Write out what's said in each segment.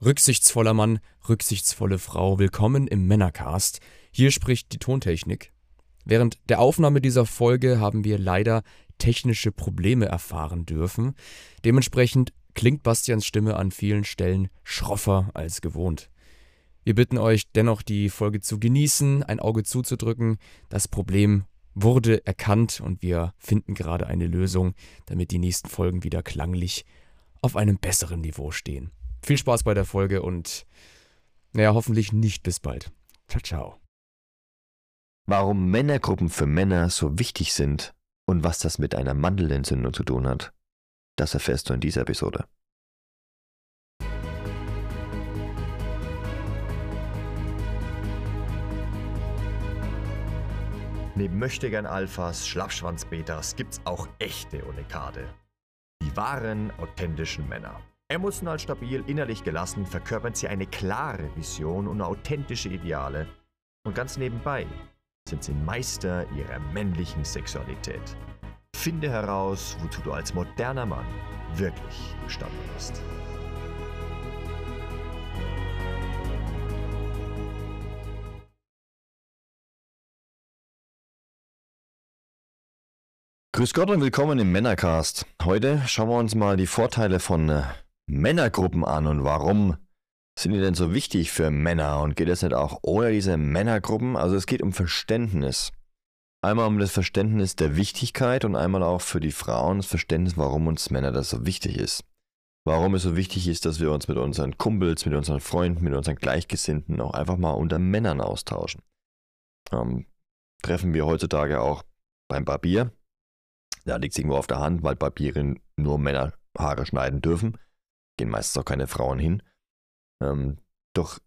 Rücksichtsvoller Mann, rücksichtsvolle Frau, willkommen im Männercast. Hier spricht die Tontechnik. Während der Aufnahme dieser Folge haben wir leider technische Probleme erfahren dürfen. Dementsprechend klingt Bastians Stimme an vielen Stellen schroffer als gewohnt. Wir bitten euch dennoch, die Folge zu genießen, ein Auge zuzudrücken. Das Problem wurde erkannt und wir finden gerade eine Lösung, damit die nächsten Folgen wieder klanglich auf einem besseren Niveau stehen. Viel Spaß bei der Folge und naja, hoffentlich nicht bis bald. Ciao, ciao. Warum Männergruppen für Männer so wichtig sind und was das mit einer Mandelentzündung zu tun hat, das erfährst du in dieser Episode. Neben Möchtegern Alphas, Schlappschwanz-Betas gibt's auch echte Unikade. Die wahren, authentischen Männer. Emotional stabil, innerlich gelassen verkörpern sie eine klare Vision und authentische Ideale. Und ganz nebenbei sind sie Meister ihrer männlichen Sexualität. Finde heraus, wozu du als moderner Mann wirklich imstande bist. Grüß Gott und willkommen im Männercast. Heute schauen wir uns mal die Vorteile von äh, Männergruppen an und warum sind die denn so wichtig für Männer und geht es nicht auch ohne diese Männergruppen? Also es geht um Verständnis. Einmal um das Verständnis der Wichtigkeit und einmal auch für die Frauen das Verständnis, warum uns Männer das so wichtig ist. Warum es so wichtig ist, dass wir uns mit unseren Kumpels, mit unseren Freunden, mit unseren Gleichgesinnten auch einfach mal unter Männern austauschen. Ähm, treffen wir heutzutage auch beim Barbier. Da liegt es irgendwo auf der Hand, weil Barbiere nur Männer Haare schneiden dürfen gehen meistens auch keine Frauen hin. Ähm, doch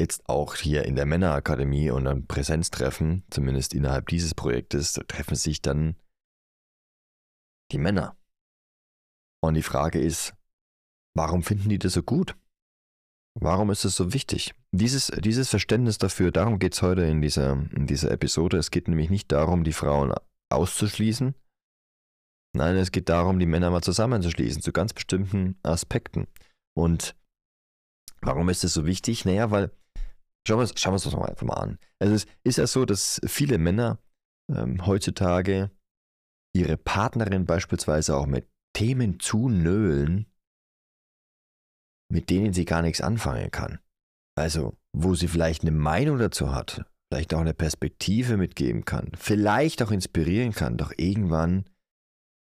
jetzt auch hier in der Männerakademie und am Präsenztreffen, zumindest innerhalb dieses Projektes, treffen sich dann die Männer. Und die Frage ist, warum finden die das so gut? Warum ist es so wichtig? Dieses, dieses Verständnis dafür, darum geht es heute in dieser, in dieser Episode. Es geht nämlich nicht darum, die Frauen auszuschließen, Nein, es geht darum, die Männer mal zusammenzuschließen zu ganz bestimmten Aspekten. Und warum ist das so wichtig? Naja, weil, schauen wir, uns, schauen wir uns das mal einfach mal an. Also es ist ja so, dass viele Männer ähm, heutzutage ihre Partnerin beispielsweise auch mit Themen zunölen, mit denen sie gar nichts anfangen kann. Also, wo sie vielleicht eine Meinung dazu hat, vielleicht auch eine Perspektive mitgeben kann, vielleicht auch inspirieren kann, doch irgendwann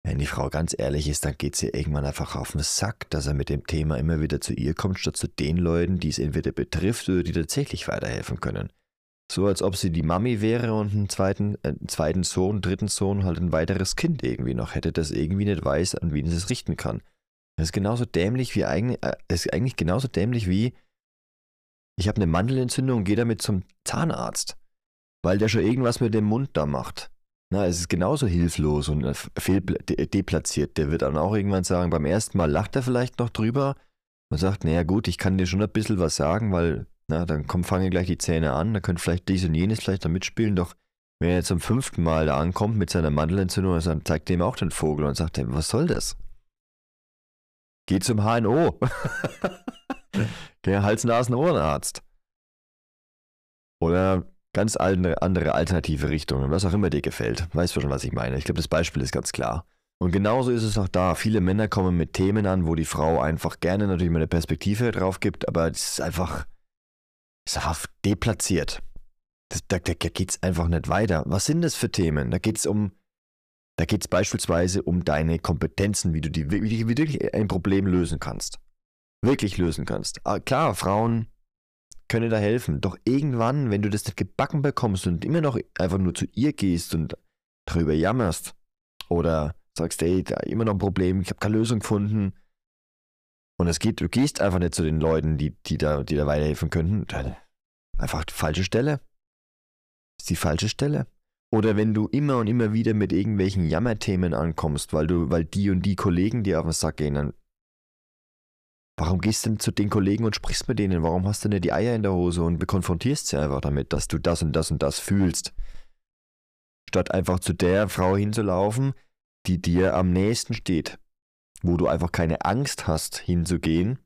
wenn die Frau ganz ehrlich ist, dann geht sie irgendwann einfach auf den Sack, dass er mit dem Thema immer wieder zu ihr kommt, statt zu den Leuten, die es entweder betrifft oder die tatsächlich weiterhelfen können. So als ob sie die Mami wäre und einen zweiten, äh, zweiten Sohn, dritten Sohn, halt ein weiteres Kind irgendwie noch hätte, das irgendwie nicht weiß, an wen es es richten kann. Das ist genauso dämlich wie eigentlich, äh, ist eigentlich genauso dämlich wie, ich habe eine Mandelentzündung und gehe damit zum Zahnarzt, weil der schon irgendwas mit dem Mund da macht. Na, es ist genauso hilflos und äh, deplatziert. Der wird dann auch irgendwann sagen, beim ersten Mal lacht er vielleicht noch drüber und sagt, naja gut, ich kann dir schon ein bisschen was sagen, weil, na, dann komm, fange gleich die Zähne an, dann könnte vielleicht dies und jenes vielleicht da mitspielen, doch wenn er zum fünften Mal da ankommt mit seiner Mandelentzündung, dann zeigt er ihm auch den Vogel und sagt, was soll das? Geh zum HNO. Geh Hals-Nasen-Ohrenarzt. Oder ganz andere alternative Richtungen, was auch immer dir gefällt. Weißt du schon, was ich meine? Ich glaube, das Beispiel ist ganz klar. Und genauso ist es auch da. Viele Männer kommen mit Themen an, wo die Frau einfach gerne natürlich mal eine Perspektive drauf gibt, aber es ist einfach, ist einfach deplatziert. Das, da da geht es einfach nicht weiter. Was sind das für Themen? Da geht es um, da geht es beispielsweise um deine Kompetenzen, wie du, die, wie du wirklich ein Problem lösen kannst. Wirklich lösen kannst. Ah, klar, Frauen könne da helfen. Doch irgendwann, wenn du das nicht gebacken bekommst und immer noch einfach nur zu ihr gehst und darüber jammerst oder sagst, ey, da immer noch ein Problem, ich habe keine Lösung gefunden und es geht, du gehst einfach nicht zu den Leuten, die, die, da, die da weiterhelfen könnten, dann einfach die falsche Stelle. Ist die falsche Stelle. Oder wenn du immer und immer wieder mit irgendwelchen Jammerthemen ankommst, weil du, weil die und die Kollegen dir auf den Sack gehen, dann Warum gehst du denn zu den Kollegen und sprichst mit denen? Warum hast du nicht die Eier in der Hose und konfrontierst sie einfach damit, dass du das und das und das fühlst? Statt einfach zu der Frau hinzulaufen, die dir am nächsten steht, wo du einfach keine Angst hast hinzugehen,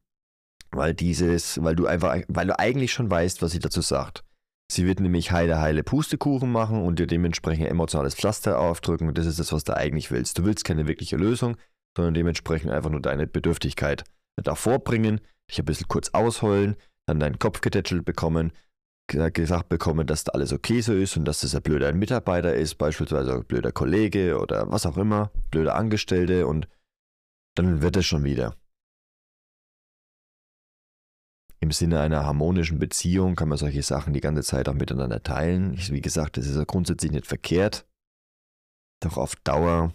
Weil dieses, weil du einfach, weil du eigentlich schon weißt, was sie dazu sagt. Sie wird nämlich heile, heile Pustekuchen machen und dir dementsprechend emotionales Pflaster aufdrücken und das ist das, was du eigentlich willst. Du willst keine wirkliche Lösung, sondern dementsprechend einfach nur deine Bedürftigkeit davor bringen, dich ein bisschen kurz ausheulen, dann deinen Kopf getätschelt bekommen, gesagt bekommen, dass da alles okay so ist und dass das ein blöder Mitarbeiter ist, beispielsweise ein blöder Kollege oder was auch immer, blöder Angestellte und dann wird es schon wieder. Im Sinne einer harmonischen Beziehung kann man solche Sachen die ganze Zeit auch miteinander teilen. Wie gesagt, das ist ja grundsätzlich nicht verkehrt. Doch auf Dauer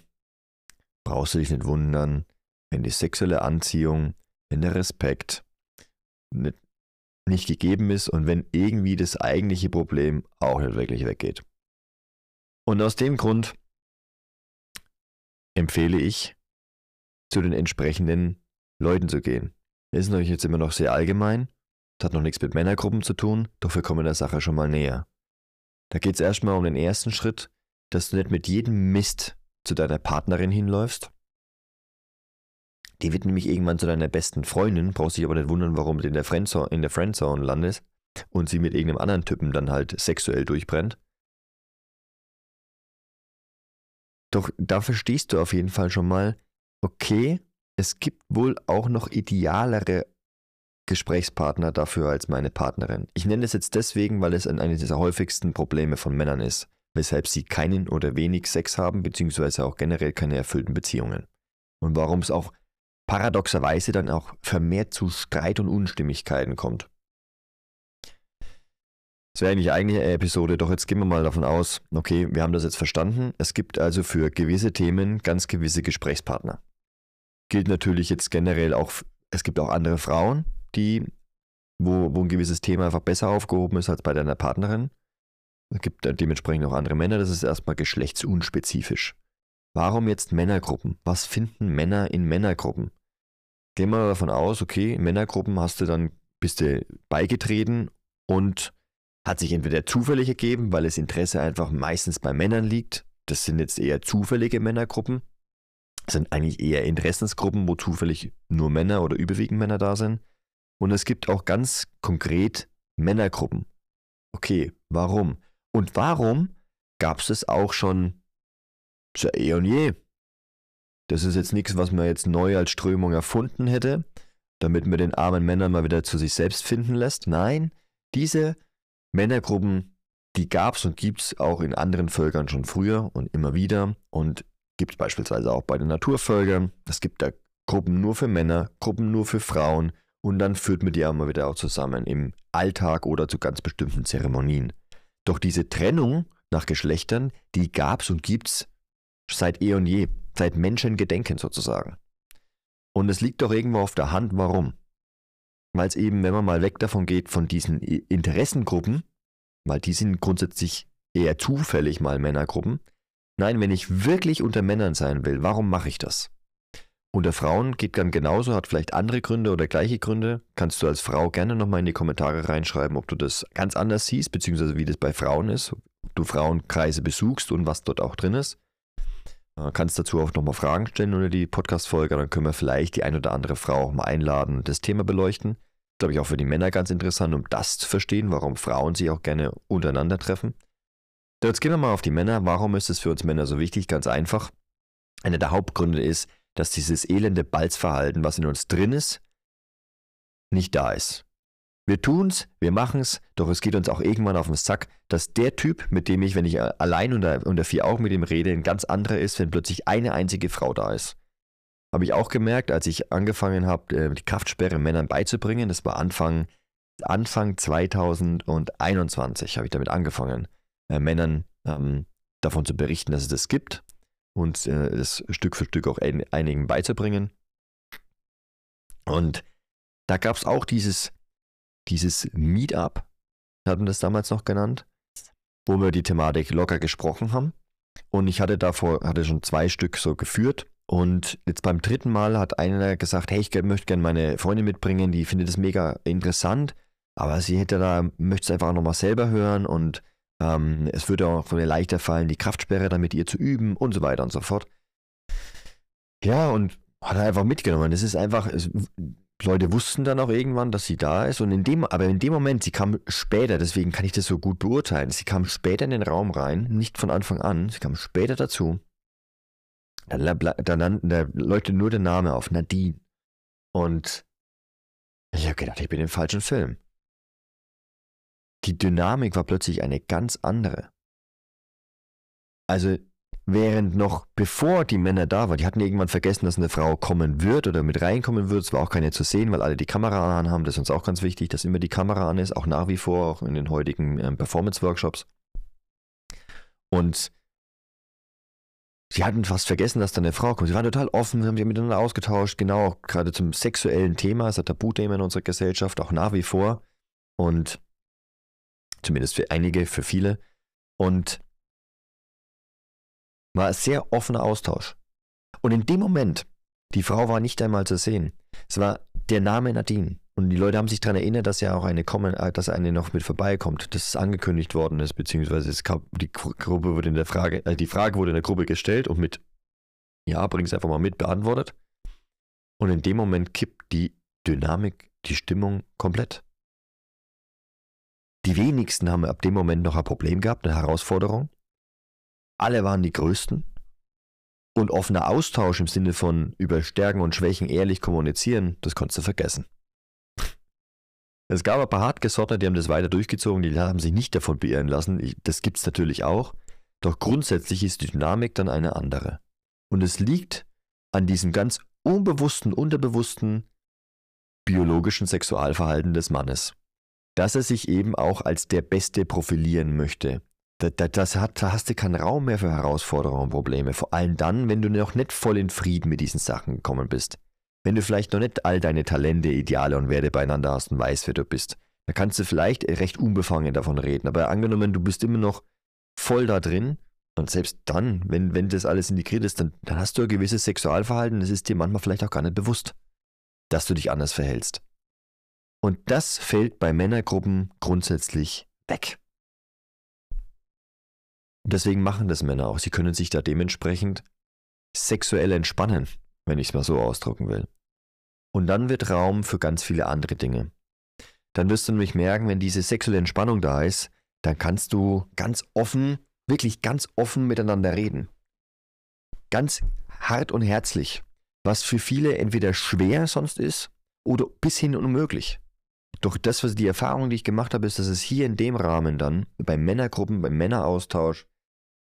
brauchst du dich nicht wundern, wenn die sexuelle Anziehung, wenn der Respekt nicht, nicht gegeben ist und wenn irgendwie das eigentliche Problem auch nicht wirklich weggeht. Und aus dem Grund empfehle ich, zu den entsprechenden Leuten zu gehen. Das ist natürlich jetzt immer noch sehr allgemein, das hat noch nichts mit Männergruppen zu tun, doch wir kommen der Sache schon mal näher. Da geht es erstmal um den ersten Schritt, dass du nicht mit jedem Mist zu deiner Partnerin hinläufst. Die wird nämlich irgendwann zu deiner besten Freundin, brauchst dich aber nicht wundern, warum du in der, Friendzone, in der Friendzone landest und sie mit irgendeinem anderen Typen dann halt sexuell durchbrennt. Doch da verstehst du auf jeden Fall schon mal, okay, es gibt wohl auch noch idealere Gesprächspartner dafür als meine Partnerin. Ich nenne es jetzt deswegen, weil es eines der häufigsten Probleme von Männern ist, weshalb sie keinen oder wenig Sex haben, beziehungsweise auch generell keine erfüllten Beziehungen. Und warum es auch paradoxerweise dann auch vermehrt zu Streit und Unstimmigkeiten kommt. Das wäre eigentlich eigentlich eine Episode, doch jetzt gehen wir mal davon aus, okay, wir haben das jetzt verstanden. Es gibt also für gewisse Themen ganz gewisse Gesprächspartner gilt natürlich jetzt generell auch, es gibt auch andere Frauen, die, wo, wo ein gewisses Thema einfach besser aufgehoben ist als bei deiner Partnerin. Es gibt dementsprechend auch andere Männer, das ist erstmal geschlechtsunspezifisch. Warum jetzt Männergruppen? Was finden Männer in Männergruppen? Gehen wir davon aus, okay, Männergruppen hast du dann, bist du beigetreten und hat sich entweder zufällig ergeben, weil das Interesse einfach meistens bei Männern liegt. Das sind jetzt eher zufällige Männergruppen sind eigentlich eher Interessensgruppen, wo zufällig nur Männer oder überwiegend Männer da sind. Und es gibt auch ganz konkret Männergruppen. Okay, warum? Und warum gab es auch schon seit eh und je? Das ist jetzt nichts, was man jetzt neu als Strömung erfunden hätte, damit man den armen Männern mal wieder zu sich selbst finden lässt. Nein, diese Männergruppen, die gab es und gibt es auch in anderen Völkern schon früher und immer wieder. Und Gibt es beispielsweise auch bei den Naturvölkern. Es gibt da Gruppen nur für Männer, Gruppen nur für Frauen und dann führt man die auch mal wieder auch zusammen im Alltag oder zu ganz bestimmten Zeremonien. Doch diese Trennung nach Geschlechtern, die gab es und gibt es seit eh und je, seit Menschengedenken sozusagen. Und es liegt doch irgendwo auf der Hand, warum? Weil es eben, wenn man mal weg davon geht, von diesen Interessengruppen, weil die sind grundsätzlich eher zufällig mal Männergruppen, Nein, wenn ich wirklich unter Männern sein will, warum mache ich das? Unter Frauen geht dann genauso, hat vielleicht andere Gründe oder gleiche Gründe. Kannst du als Frau gerne nochmal in die Kommentare reinschreiben, ob du das ganz anders siehst, beziehungsweise wie das bei Frauen ist, ob du Frauenkreise besuchst und was dort auch drin ist. Du kannst dazu auch nochmal Fragen stellen unter die Podcast-Folge, dann können wir vielleicht die ein oder andere Frau auch mal einladen und das Thema beleuchten. Das glaube ich auch für die Männer ganz interessant, um das zu verstehen, warum Frauen sich auch gerne untereinander treffen. Jetzt gehen wir mal auf die Männer. Warum ist es für uns Männer so wichtig? Ganz einfach. Einer der Hauptgründe ist, dass dieses elende Balzverhalten, was in uns drin ist, nicht da ist. Wir tun's, wir machen's, doch es geht uns auch irgendwann auf den Sack, dass der Typ, mit dem ich, wenn ich allein unter, unter vier Augen mit ihm rede, ein ganz anderer ist, wenn plötzlich eine einzige Frau da ist. Habe ich auch gemerkt, als ich angefangen habe, äh, die Kraftsperre Männern beizubringen. Das war Anfang, Anfang 2021 habe ich damit angefangen äh, Männern ähm, davon zu berichten, dass es das gibt und äh, das Stück für Stück auch ein, einigen beizubringen. Und da gab es auch dieses, dieses Meetup, hatten das damals noch genannt, wo wir die Thematik locker gesprochen haben. Und ich hatte davor, hatte schon zwei Stück so geführt. Und jetzt beim dritten Mal hat einer gesagt, hey, ich möchte gerne meine Freundin mitbringen, die findet das mega interessant, aber sie hätte da, möchte es einfach nochmal selber hören und ähm, es würde auch von ihr leichter fallen, die Kraftsperre dann mit ihr zu üben und so weiter und so fort. Ja, und hat er einfach mitgenommen. Das ist einfach, Leute wussten dann auch irgendwann, dass sie da ist. Und in dem, aber in dem Moment, sie kam später, deswegen kann ich das so gut beurteilen. Sie kam später in den Raum rein, nicht von Anfang an, sie kam später dazu. Dann, dann, dann leuchtet nur der Name auf, Nadine. Und ich habe gedacht, ich bin im falschen Film. Die Dynamik war plötzlich eine ganz andere. Also Während noch bevor die Männer da waren, die hatten irgendwann vergessen, dass eine Frau kommen wird oder mit reinkommen wird. Es war auch keine zu sehen, weil alle die Kamera an haben. Das ist uns auch ganz wichtig, dass immer die Kamera an ist, auch nach wie vor, auch in den heutigen ähm, Performance-Workshops. Und sie hatten fast vergessen, dass da eine Frau kommt. Sie waren total offen, haben sich miteinander ausgetauscht, genau gerade zum sexuellen Thema, ist ein Tabuthema in unserer Gesellschaft, auch nach wie vor. Und zumindest für einige, für viele. Und war es sehr offener Austausch. Und in dem Moment, die Frau war nicht einmal zu sehen. Es war der Name Nadine. Und die Leute haben sich daran erinnert, dass ja auch eine kommen, äh, dass eine noch mit vorbeikommt, dass es angekündigt worden ist, beziehungsweise es gab, die Gruppe wurde in der Frage, äh, die Frage wurde in der Gruppe gestellt und mit Ja, bring es einfach mal mit beantwortet. Und in dem Moment kippt die Dynamik, die Stimmung komplett. Die wenigsten haben ab dem Moment noch ein Problem gehabt, eine Herausforderung alle waren die Größten. Und offener Austausch im Sinne von über Stärken und Schwächen ehrlich kommunizieren, das konntest du vergessen. Es gab ein paar Hartgesottene, die haben das weiter durchgezogen, die haben sich nicht davon beirren lassen. Das gibt es natürlich auch. Doch grundsätzlich ist die Dynamik dann eine andere. Und es liegt an diesem ganz unbewussten, unterbewussten biologischen Sexualverhalten des Mannes. Dass er sich eben auch als der Beste profilieren möchte, da, da, hat, da hast du keinen Raum mehr für Herausforderungen und Probleme. Vor allem dann, wenn du noch nicht voll in Frieden mit diesen Sachen gekommen bist. Wenn du vielleicht noch nicht all deine Talente, Ideale und Werte beieinander hast und weißt, wer du bist. Da kannst du vielleicht recht unbefangen davon reden. Aber angenommen, du bist immer noch voll da drin und selbst dann, wenn, wenn das alles integriert ist, dann, dann hast du ein gewisses Sexualverhalten. Das ist dir manchmal vielleicht auch gar nicht bewusst, dass du dich anders verhältst. Und das fällt bei Männergruppen grundsätzlich weg. Deswegen machen das Männer auch. Sie können sich da dementsprechend sexuell entspannen, wenn ich es mal so ausdrücken will. Und dann wird Raum für ganz viele andere Dinge. Dann wirst du nämlich merken, wenn diese sexuelle Entspannung da ist, dann kannst du ganz offen, wirklich ganz offen miteinander reden. Ganz hart und herzlich, was für viele entweder schwer sonst ist oder bis hin unmöglich. Doch das, was die Erfahrung, die ich gemacht habe, ist, dass es hier in dem Rahmen dann, bei Männergruppen, beim Männeraustausch,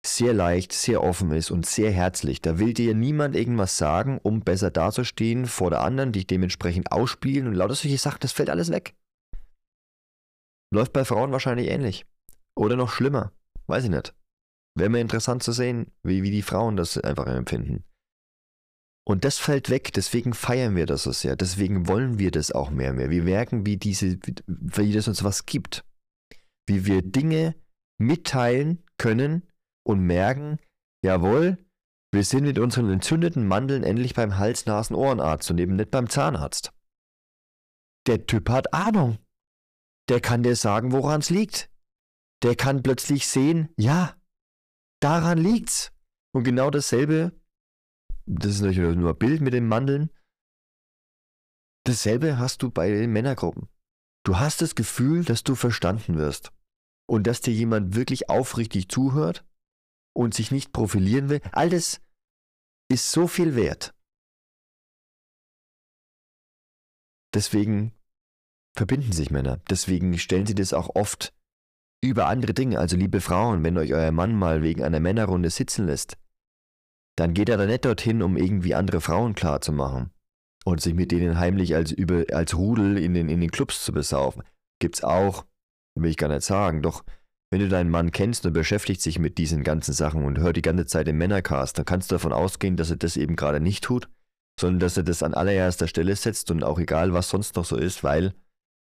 sehr leicht, sehr offen ist und sehr herzlich. Da will dir niemand irgendwas sagen, um besser dazustehen vor der anderen, dich dementsprechend ausspielen und lauter solche Sachen, das fällt alles weg. Läuft bei Frauen wahrscheinlich ähnlich. Oder noch schlimmer. Weiß ich nicht. Wäre mir interessant zu sehen, wie, wie die Frauen das einfach empfinden. Und das fällt weg, deswegen feiern wir das so sehr, deswegen wollen wir das auch mehr und mehr. Wir merken, wie diese, wie das uns was gibt. Wie wir Dinge mitteilen können, und merken, jawohl, wir sind mit unseren entzündeten Mandeln endlich beim Hals-Nasen-Ohrenarzt und eben nicht beim Zahnarzt. Der Typ hat Ahnung. Der kann dir sagen, woran es liegt. Der kann plötzlich sehen, ja, daran liegt's. Und genau dasselbe, das ist natürlich nur ein Bild mit den Mandeln, dasselbe hast du bei den Männergruppen. Du hast das Gefühl, dass du verstanden wirst und dass dir jemand wirklich aufrichtig zuhört und sich nicht profilieren will, all das ist so viel wert. Deswegen verbinden sich Männer. Deswegen stellen sie das auch oft über andere Dinge. Also liebe Frauen, wenn euch euer Mann mal wegen einer Männerrunde sitzen lässt, dann geht er da nicht dorthin, um irgendwie andere Frauen klarzumachen und sich mit denen heimlich als, über, als Rudel in den, in den Clubs zu besaufen. Gibt's auch, will ich gar nicht sagen. Doch wenn du deinen Mann kennst und beschäftigt sich mit diesen ganzen Sachen und hört die ganze Zeit den Männercast, dann kannst du davon ausgehen, dass er das eben gerade nicht tut, sondern dass er das an allererster Stelle setzt und auch egal, was sonst noch so ist, weil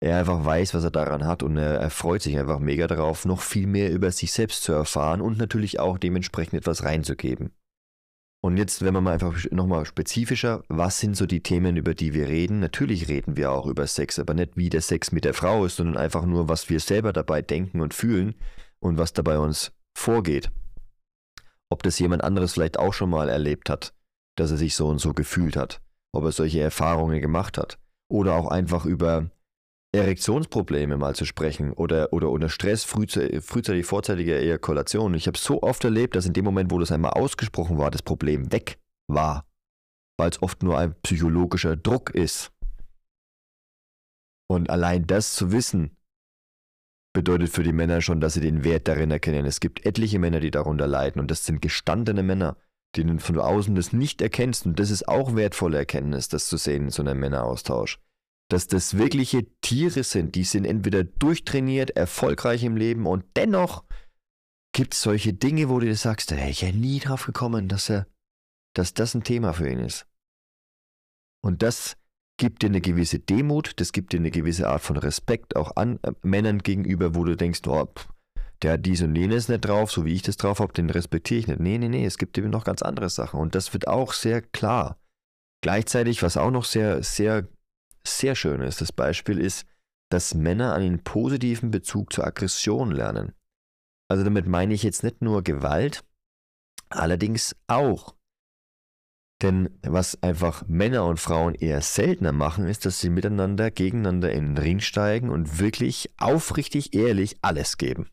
er einfach weiß, was er daran hat und er, er freut sich einfach mega darauf, noch viel mehr über sich selbst zu erfahren und natürlich auch dementsprechend etwas reinzugeben. Und jetzt, wenn wir mal einfach nochmal spezifischer, was sind so die Themen, über die wir reden? Natürlich reden wir auch über Sex, aber nicht wie der Sex mit der Frau ist, sondern einfach nur, was wir selber dabei denken und fühlen und was dabei uns vorgeht. Ob das jemand anderes vielleicht auch schon mal erlebt hat, dass er sich so und so gefühlt hat, ob er solche Erfahrungen gemacht hat. oder auch einfach über Erektionsprobleme mal zu sprechen oder, oder unter Stress frühzeitig, frühzeitig vorzeitige Ejakulation. Ich habe so oft erlebt, dass in dem Moment, wo das einmal ausgesprochen war, das Problem weg war, weil es oft nur ein psychologischer Druck ist. Und allein das zu wissen, bedeutet für die Männer schon, dass sie den Wert darin erkennen. Es gibt etliche Männer, die darunter leiden und das sind gestandene Männer, denen von außen das nicht erkennst und das ist auch wertvolle Erkenntnis, das zu sehen in so einem Männeraustausch dass das wirkliche Tiere sind, die sind entweder durchtrainiert, erfolgreich im Leben und dennoch gibt es solche Dinge, wo du dir sagst, da wäre ich ja nie drauf gekommen, dass er, dass das ein Thema für ihn ist. Und das gibt dir eine gewisse Demut, das gibt dir eine gewisse Art von Respekt auch an äh, Männern gegenüber, wo du denkst, oh, pff, der hat dies und jenes nicht drauf, so wie ich das drauf habe, den respektiere ich nicht. Nee, nee, nee, es gibt eben noch ganz andere Sachen und das wird auch sehr klar. Gleichzeitig, was auch noch sehr, sehr sehr schön ist. Das Beispiel ist, dass Männer einen positiven Bezug zur Aggression lernen. Also damit meine ich jetzt nicht nur Gewalt, allerdings auch. Denn was einfach Männer und Frauen eher seltener machen, ist, dass sie miteinander, gegeneinander in den Ring steigen und wirklich aufrichtig ehrlich alles geben.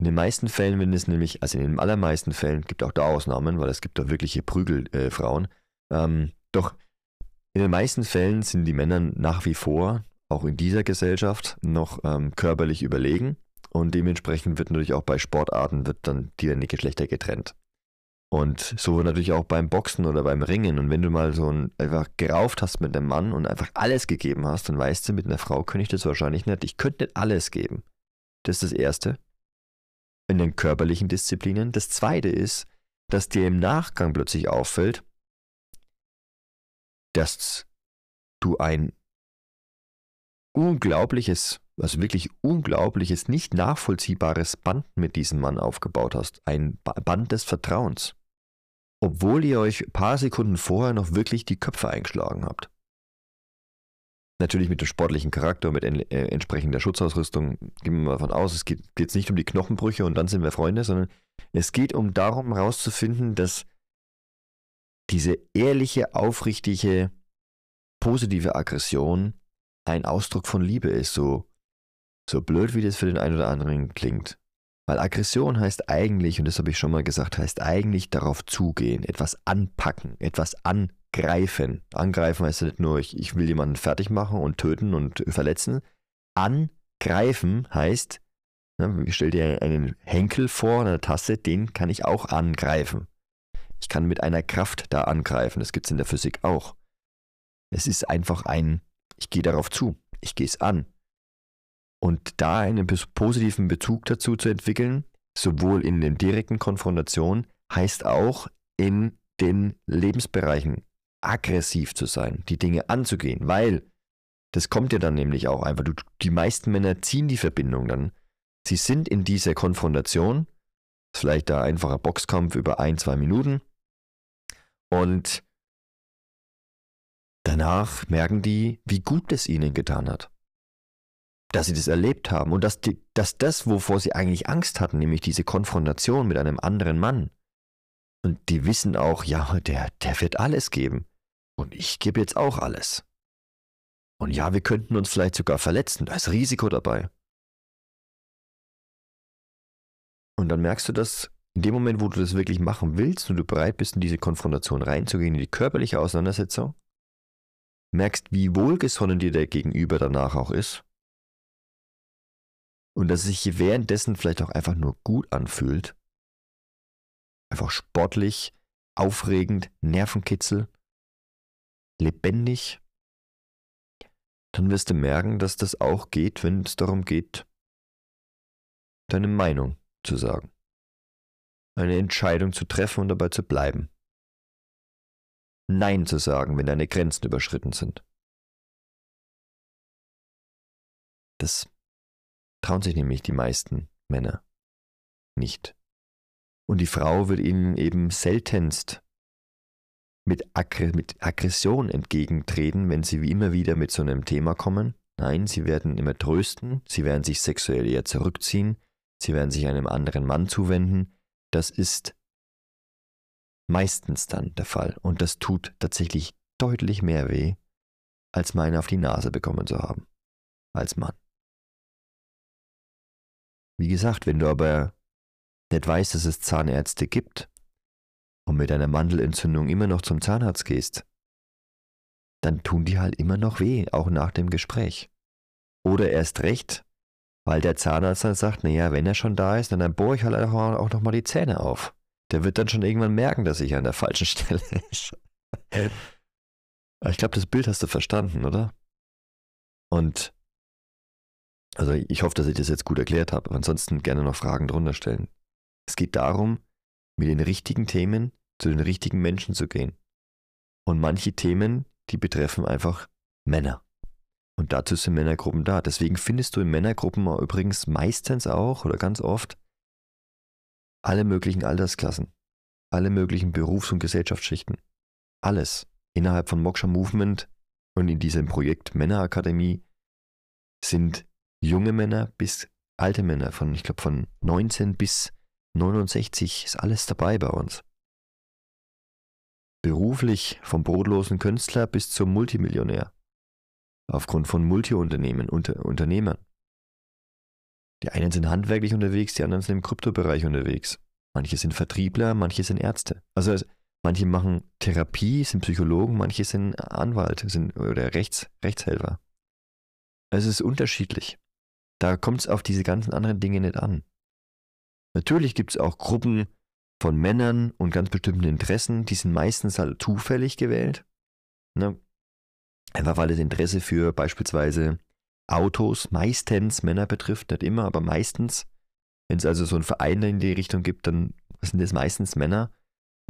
In den meisten Fällen, wenn es nämlich, also in den allermeisten Fällen, gibt auch da Ausnahmen, weil es gibt da wirkliche Prügelfrauen, äh, ähm, doch in den meisten Fällen sind die Männer nach wie vor, auch in dieser Gesellschaft, noch ähm, körperlich überlegen und dementsprechend wird natürlich auch bei Sportarten wird dann die Geschlechter getrennt. Und so natürlich auch beim Boxen oder beim Ringen. Und wenn du mal so ein, einfach gerauft hast mit einem Mann und einfach alles gegeben hast, dann weißt du, mit einer Frau könnte ich das wahrscheinlich nicht. Ich könnte nicht alles geben. Das ist das Erste. In den körperlichen Disziplinen. Das Zweite ist, dass dir im Nachgang plötzlich auffällt, dass du ein unglaubliches, also wirklich unglaubliches, nicht nachvollziehbares Band mit diesem Mann aufgebaut hast. Ein Band des Vertrauens. Obwohl ihr euch ein paar Sekunden vorher noch wirklich die Köpfe eingeschlagen habt. Natürlich mit dem sportlichen Charakter, mit en äh, entsprechender Schutzausrüstung, gehen wir mal davon aus, es geht jetzt nicht um die Knochenbrüche und dann sind wir Freunde, sondern es geht um darum herauszufinden, dass diese ehrliche, aufrichtige, positive Aggression ein Ausdruck von Liebe ist, so, so blöd wie das für den einen oder anderen klingt. Weil Aggression heißt eigentlich, und das habe ich schon mal gesagt, heißt eigentlich darauf zugehen, etwas anpacken, etwas angreifen. Angreifen heißt ja nicht nur, ich, ich will jemanden fertig machen und töten und verletzen. Angreifen heißt, ne, stell dir einen Henkel vor, eine Tasse, den kann ich auch angreifen. Ich kann mit einer Kraft da angreifen. Das gibt es in der Physik auch. Es ist einfach ein, ich gehe darauf zu, ich gehe es an. Und da einen positiven Bezug dazu zu entwickeln, sowohl in den direkten Konfrontationen, heißt auch in den Lebensbereichen aggressiv zu sein, die Dinge anzugehen, weil das kommt ja dann nämlich auch einfach. Du, die meisten Männer ziehen die Verbindung dann. Sie sind in dieser Konfrontation, vielleicht da einfacher Boxkampf über ein, zwei Minuten, und danach merken die, wie gut es ihnen getan hat. Dass sie das erlebt haben und dass, die, dass das, wovor sie eigentlich Angst hatten, nämlich diese Konfrontation mit einem anderen Mann, und die wissen auch, ja, der, der wird alles geben. Und ich gebe jetzt auch alles. Und ja, wir könnten uns vielleicht sogar verletzen, da ist Risiko dabei. Und dann merkst du, dass in dem Moment, wo du das wirklich machen willst und du bereit bist, in diese Konfrontation reinzugehen, in die körperliche Auseinandersetzung, merkst, wie wohlgesonnen dir der Gegenüber danach auch ist und dass es sich währenddessen vielleicht auch einfach nur gut anfühlt, einfach sportlich, aufregend, Nervenkitzel, lebendig, dann wirst du merken, dass das auch geht, wenn es darum geht, deine Meinung zu sagen eine Entscheidung zu treffen und dabei zu bleiben. Nein zu sagen, wenn deine Grenzen überschritten sind. Das trauen sich nämlich die meisten Männer nicht. Und die Frau wird ihnen eben seltenst mit, Aggr mit Aggression entgegentreten, wenn sie wie immer wieder mit so einem Thema kommen. Nein, sie werden immer trösten, sie werden sich sexuell eher zurückziehen, sie werden sich einem anderen Mann zuwenden, das ist meistens dann der Fall und das tut tatsächlich deutlich mehr weh, als mal einen auf die Nase bekommen zu haben. Als Mann. Wie gesagt, wenn du aber nicht weißt, dass es Zahnärzte gibt und mit einer Mandelentzündung immer noch zum Zahnarzt gehst, dann tun die halt immer noch weh, auch nach dem Gespräch. Oder erst recht, weil der Zahnarzt dann sagt, naja, wenn er schon da ist, dann, bohre ich halt auch, auch nochmal die Zähne auf. Der wird dann schon irgendwann merken, dass ich an der falschen Stelle ist. ich glaube, das Bild hast du verstanden, oder? Und also ich hoffe, dass ich das jetzt gut erklärt habe. Ansonsten gerne noch Fragen drunter stellen. Es geht darum, mit den richtigen Themen zu den richtigen Menschen zu gehen. Und manche Themen, die betreffen einfach Männer. Und dazu sind Männergruppen da. Deswegen findest du in Männergruppen übrigens meistens auch oder ganz oft alle möglichen Altersklassen, alle möglichen Berufs- und Gesellschaftsschichten. Alles innerhalb von Moksha Movement und in diesem Projekt Männerakademie sind junge Männer bis alte Männer, von, ich glaube, von 19 bis 69 ist alles dabei bei uns. Beruflich vom brotlosen Künstler bis zum Multimillionär. Aufgrund von Multiunternehmen, unter, Unternehmern. Die einen sind handwerklich unterwegs, die anderen sind im Kryptobereich unterwegs. Manche sind Vertriebler, manche sind Ärzte. Also manche machen Therapie, sind Psychologen, manche sind Anwalt sind, oder Rechts, Rechtshelfer. Es ist unterschiedlich. Da kommt es auf diese ganzen anderen Dinge nicht an. Natürlich gibt es auch Gruppen von Männern und ganz bestimmten Interessen, die sind meistens halt zufällig gewählt. Ne? Einfach weil das Interesse für beispielsweise Autos meistens Männer betrifft, nicht immer, aber meistens. Wenn es also so einen Verein in die Richtung gibt, dann sind es meistens Männer.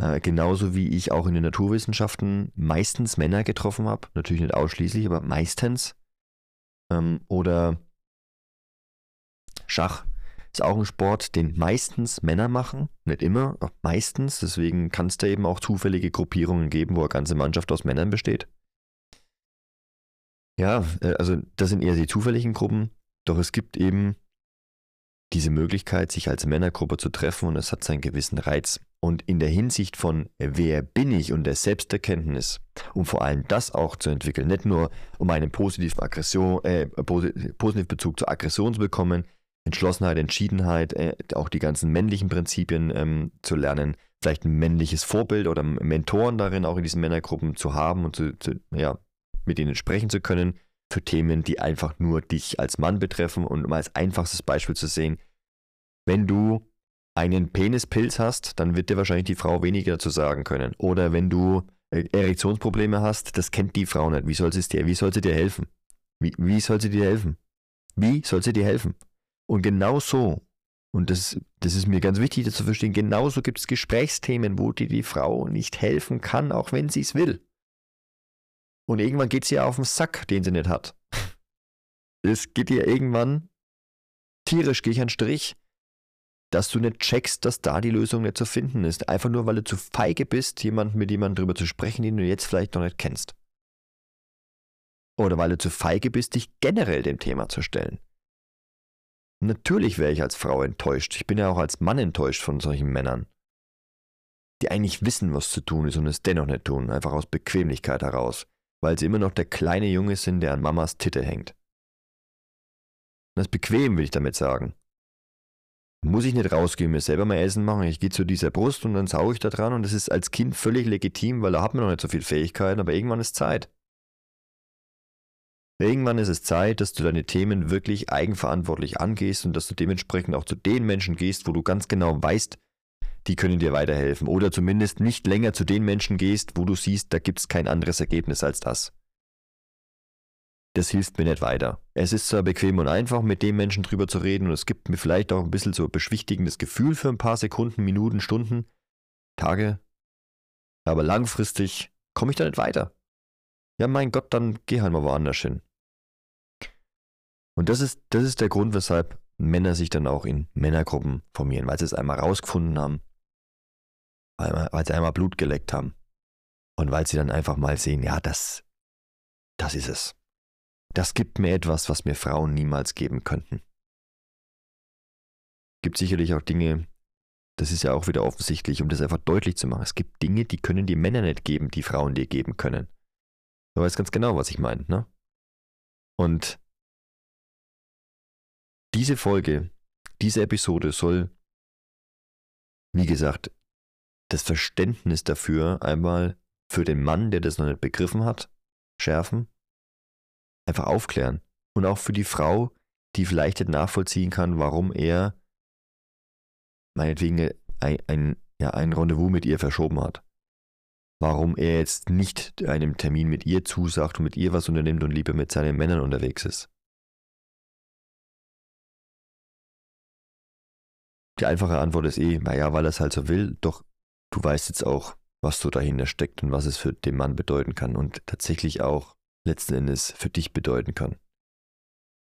Äh, genauso wie ich auch in den Naturwissenschaften meistens Männer getroffen habe. Natürlich nicht ausschließlich, aber meistens. Ähm, oder Schach ist auch ein Sport, den meistens Männer machen, nicht immer, aber meistens. Deswegen kann es da eben auch zufällige Gruppierungen geben, wo eine ganze Mannschaft aus Männern besteht. Ja, äh, also das sind eher die zufälligen Gruppen, doch es gibt eben diese Möglichkeit, sich als Männergruppe zu treffen und es hat seinen gewissen Reiz. Und in der Hinsicht von wer bin ich und der Selbsterkenntnis, um vor allem das auch zu entwickeln, nicht nur um einen positiven, Aggression, äh, positiven Bezug zur Aggression zu bekommen, Entschlossenheit, Entschiedenheit, äh, auch die ganzen männlichen Prinzipien ähm, zu lernen, vielleicht ein männliches Vorbild oder Mentoren darin auch in diesen Männergruppen zu haben und zu, zu, ja, mit ihnen sprechen zu können für Themen, die einfach nur dich als Mann betreffen und um als einfachstes Beispiel zu sehen, wenn du einen Penispilz hast, dann wird dir wahrscheinlich die Frau weniger dazu sagen können. Oder wenn du äh, Erektionsprobleme hast, das kennt die Frau nicht. Wie soll sie dir, wie soll sie dir helfen? Wie, wie soll sie dir helfen? Wie soll sie dir helfen? Und genau so, und das, das ist mir ganz wichtig das zu verstehen, genauso gibt es Gesprächsthemen, wo dir die Frau nicht helfen kann, auch wenn sie es will. Und irgendwann geht sie ja auf den Sack, den sie nicht hat. Es geht ihr irgendwann tierisch gegen einen Strich, dass du nicht checkst, dass da die Lösung nicht zu finden ist. Einfach nur, weil du zu feige bist, jemanden mit jemandem drüber zu sprechen, den du jetzt vielleicht noch nicht kennst. Oder weil du zu feige bist, dich generell dem Thema zu stellen. Natürlich wäre ich als Frau enttäuscht. Ich bin ja auch als Mann enttäuscht von solchen Männern, die eigentlich wissen, was zu tun ist und es dennoch nicht tun, einfach aus Bequemlichkeit heraus, weil sie immer noch der kleine Junge sind, der an Mamas Titte hängt. Das ist bequem, will ich damit sagen. Muss ich nicht rausgehen, mir selber mal Essen machen. Ich gehe zu dieser Brust und dann sauge ich da dran und das ist als Kind völlig legitim, weil da hat man noch nicht so viel Fähigkeiten, aber irgendwann ist Zeit. Irgendwann ist es Zeit, dass du deine Themen wirklich eigenverantwortlich angehst und dass du dementsprechend auch zu den Menschen gehst, wo du ganz genau weißt, die können dir weiterhelfen. Oder zumindest nicht länger zu den Menschen gehst, wo du siehst, da gibt es kein anderes Ergebnis als das. Das hilft mir nicht weiter. Es ist zwar bequem und einfach, mit dem Menschen drüber zu reden und es gibt mir vielleicht auch ein bisschen so beschwichtigendes Gefühl für ein paar Sekunden, Minuten, Stunden, Tage, aber langfristig komme ich da nicht weiter. Ja, mein Gott, dann geh halt mal woanders hin. Und das ist, das ist der Grund, weshalb Männer sich dann auch in Männergruppen formieren, weil sie es einmal rausgefunden haben, weil, sie einmal Blut geleckt haben und weil sie dann einfach mal sehen, ja, das, das ist es. Das gibt mir etwas, was mir Frauen niemals geben könnten. Gibt sicherlich auch Dinge, das ist ja auch wieder offensichtlich, um das einfach deutlich zu machen. Es gibt Dinge, die können die Männer nicht geben, die Frauen dir geben können. Du weißt ganz genau, was ich meine, ne? Und diese Folge, diese Episode soll, wie gesagt, das Verständnis dafür einmal für den Mann, der das noch nicht begriffen hat, schärfen, einfach aufklären. Und auch für die Frau, die vielleicht nicht nachvollziehen kann, warum er meinetwegen ein, ein, ja, ein Rendezvous mit ihr verschoben hat. Warum er jetzt nicht einem Termin mit ihr zusagt und mit ihr was unternimmt und lieber mit seinen Männern unterwegs ist. Die einfache Antwort ist eh, naja, weil er es halt so will, doch du weißt jetzt auch, was so dahinter steckt und was es für den Mann bedeuten kann und tatsächlich auch letzten Endes für dich bedeuten kann.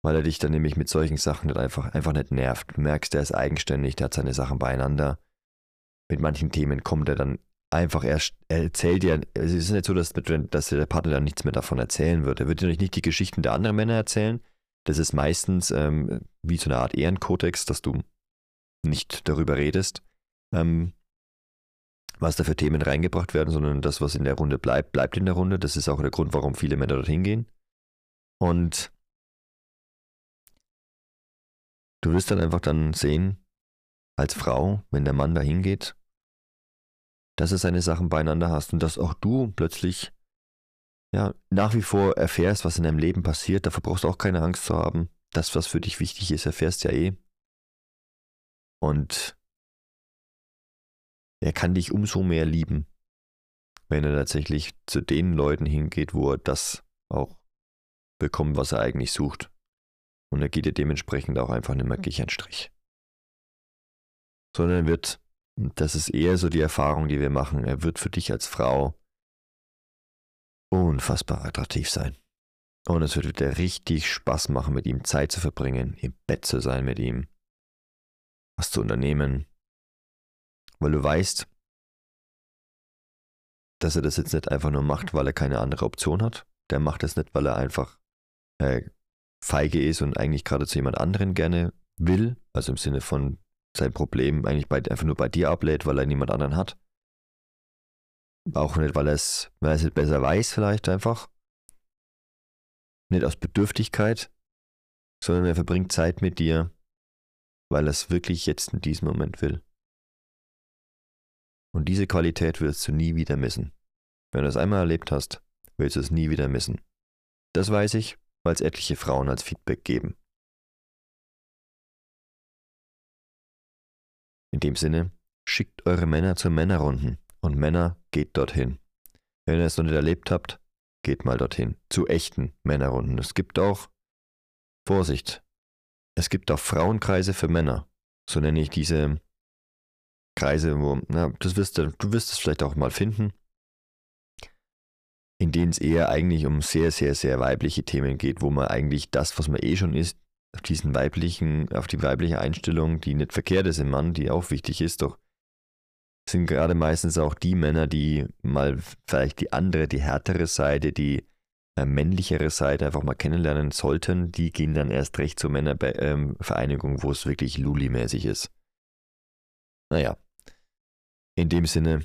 Weil er dich dann nämlich mit solchen Sachen nicht einfach, einfach nicht nervt. Du merkst, er ist eigenständig, der hat seine Sachen beieinander. Mit manchen Themen kommt er dann einfach erst, er erzählt dir, es ist nicht so, dass, dass der Partner dann nichts mehr davon erzählen wird. Er wird dir nicht die Geschichten der anderen Männer erzählen. Das ist meistens ähm, wie so eine Art Ehrenkodex, dass du nicht darüber redest, ähm, was da für Themen reingebracht werden, sondern das, was in der Runde bleibt, bleibt in der Runde. Das ist auch der Grund, warum viele Männer dorthin gehen. Und du wirst dann einfach dann sehen, als Frau, wenn der Mann da hingeht, dass er seine Sachen beieinander hast und dass auch du plötzlich ja, nach wie vor erfährst, was in deinem Leben passiert. Dafür brauchst du auch keine Angst zu haben. Das, was für dich wichtig ist, erfährst ja eh. Und er kann dich umso mehr lieben, wenn er tatsächlich zu den Leuten hingeht, wo er das auch bekommt, was er eigentlich sucht. Und er geht dir dementsprechend auch einfach nicht mehr gleich einen Strich. Sondern er wird, das ist eher so die Erfahrung, die wir machen, er wird für dich als Frau unfassbar attraktiv sein. Und es wird dir richtig Spaß machen, mit ihm Zeit zu verbringen, im Bett zu sein mit ihm, was zu unternehmen, weil du weißt, dass er das jetzt nicht einfach nur macht, weil er keine andere Option hat. Der macht das nicht, weil er einfach äh, feige ist und eigentlich gerade zu jemand anderen gerne will, also im Sinne von sein Problem eigentlich bei, einfach nur bei dir ablädt, weil er niemand anderen hat. Auch nicht, weil er es, weil er es besser weiß, vielleicht einfach. Nicht aus Bedürftigkeit, sondern er verbringt Zeit mit dir, weil er es wirklich jetzt in diesem Moment will. Und diese Qualität wirst du nie wieder missen. Wenn du es einmal erlebt hast, willst du es nie wieder missen. Das weiß ich, weil es etliche Frauen als Feedback geben. In dem Sinne, schickt eure Männer zu Männerrunden und Männer geht dorthin. Wenn ihr es noch nicht erlebt habt, geht mal dorthin. Zu echten Männerrunden. Es gibt auch, Vorsicht, es gibt auch Frauenkreise für Männer. So nenne ich diese Kreise, wo, na, das wirst du, du wirst es vielleicht auch mal finden, in denen es eher eigentlich um sehr, sehr, sehr weibliche Themen geht, wo man eigentlich das, was man eh schon ist, auf diesen weiblichen, auf die weibliche Einstellung, die nicht verkehrt ist im Mann, die auch wichtig ist, doch sind gerade meistens auch die Männer, die mal vielleicht die andere, die härtere Seite, die äh, männlichere Seite einfach mal kennenlernen sollten, die gehen dann erst recht zur Männervereinigung, ähm, wo es wirklich Luli-mäßig ist. Naja, in dem Sinne,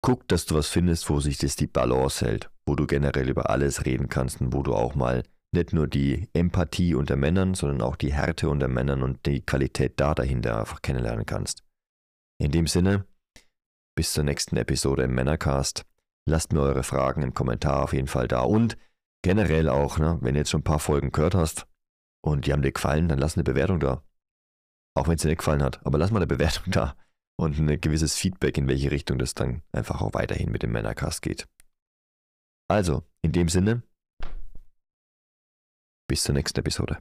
guck, dass du was findest, wo sich das die Balance hält, wo du generell über alles reden kannst und wo du auch mal nicht nur die Empathie unter Männern, sondern auch die Härte unter Männern und die Qualität da dahinter einfach kennenlernen kannst. In dem Sinne, bis zur nächsten Episode im Männercast. Lasst mir eure Fragen im Kommentar auf jeden Fall da und generell auch, ne, wenn du jetzt schon ein paar Folgen gehört hast und die haben dir gefallen, dann lass eine Bewertung da. Auch wenn es dir nicht gefallen hat, aber lass mal eine Bewertung da und ein gewisses Feedback, in welche Richtung das dann einfach auch weiterhin mit dem Männercast geht. Also, in dem Sinne, bis zur nächsten Episode.